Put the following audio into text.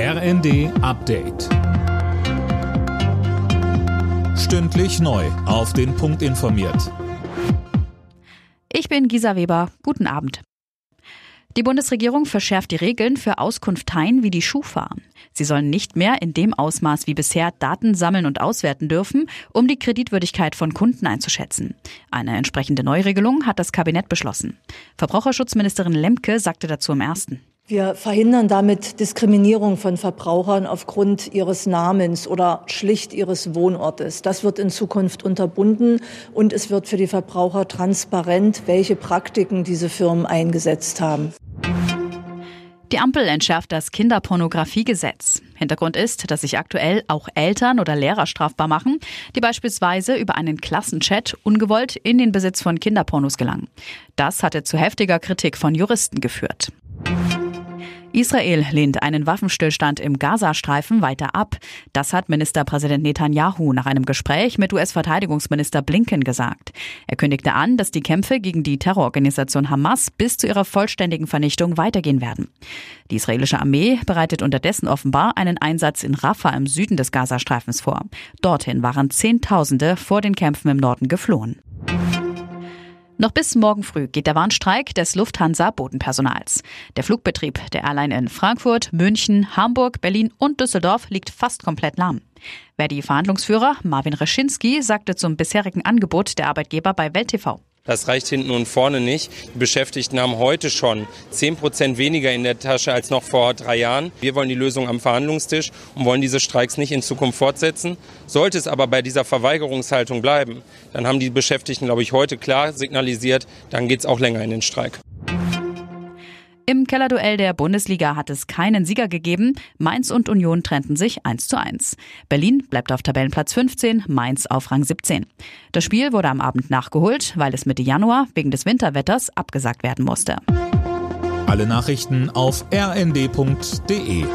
RND Update. Stündlich neu. Auf den Punkt informiert. Ich bin Gisa Weber. Guten Abend. Die Bundesregierung verschärft die Regeln für Auskunfteien wie die Schufa. Sie sollen nicht mehr in dem Ausmaß wie bisher Daten sammeln und auswerten dürfen, um die Kreditwürdigkeit von Kunden einzuschätzen. Eine entsprechende Neuregelung hat das Kabinett beschlossen. Verbraucherschutzministerin Lemke sagte dazu im ersten. Wir verhindern damit Diskriminierung von Verbrauchern aufgrund ihres Namens oder schlicht ihres Wohnortes. Das wird in Zukunft unterbunden und es wird für die Verbraucher transparent, welche Praktiken diese Firmen eingesetzt haben. Die Ampel entschärft das Kinderpornografiegesetz. Hintergrund ist, dass sich aktuell auch Eltern oder Lehrer strafbar machen, die beispielsweise über einen Klassenchat ungewollt in den Besitz von Kinderpornos gelangen. Das hatte zu heftiger Kritik von Juristen geführt. Israel lehnt einen Waffenstillstand im Gazastreifen weiter ab. Das hat Ministerpräsident Netanyahu nach einem Gespräch mit US-Verteidigungsminister Blinken gesagt. Er kündigte an, dass die Kämpfe gegen die Terrororganisation Hamas bis zu ihrer vollständigen Vernichtung weitergehen werden. Die israelische Armee bereitet unterdessen offenbar einen Einsatz in Rafah im Süden des Gazastreifens vor. Dorthin waren Zehntausende vor den Kämpfen im Norden geflohen. Noch bis morgen früh geht der Warnstreik des Lufthansa-Bodenpersonals. Der Flugbetrieb der Airline in Frankfurt, München, Hamburg, Berlin und Düsseldorf liegt fast komplett lahm. Verdi-Verhandlungsführer Marvin Reschinski sagte zum bisherigen Angebot der Arbeitgeber bei Welt TV. Das reicht hinten und vorne nicht. Die Beschäftigten haben heute schon 10 Prozent weniger in der Tasche als noch vor drei Jahren. Wir wollen die Lösung am Verhandlungstisch und wollen diese Streiks nicht in Zukunft fortsetzen. Sollte es aber bei dieser Verweigerungshaltung bleiben, dann haben die Beschäftigten, glaube ich, heute klar signalisiert, dann geht es auch länger in den Streik. Im Kellerduell der Bundesliga hat es keinen Sieger gegeben. Mainz und Union trennten sich 1 zu 1. Berlin bleibt auf Tabellenplatz 15, Mainz auf Rang 17. Das Spiel wurde am Abend nachgeholt, weil es Mitte Januar wegen des Winterwetters abgesagt werden musste. Alle Nachrichten auf rnd.de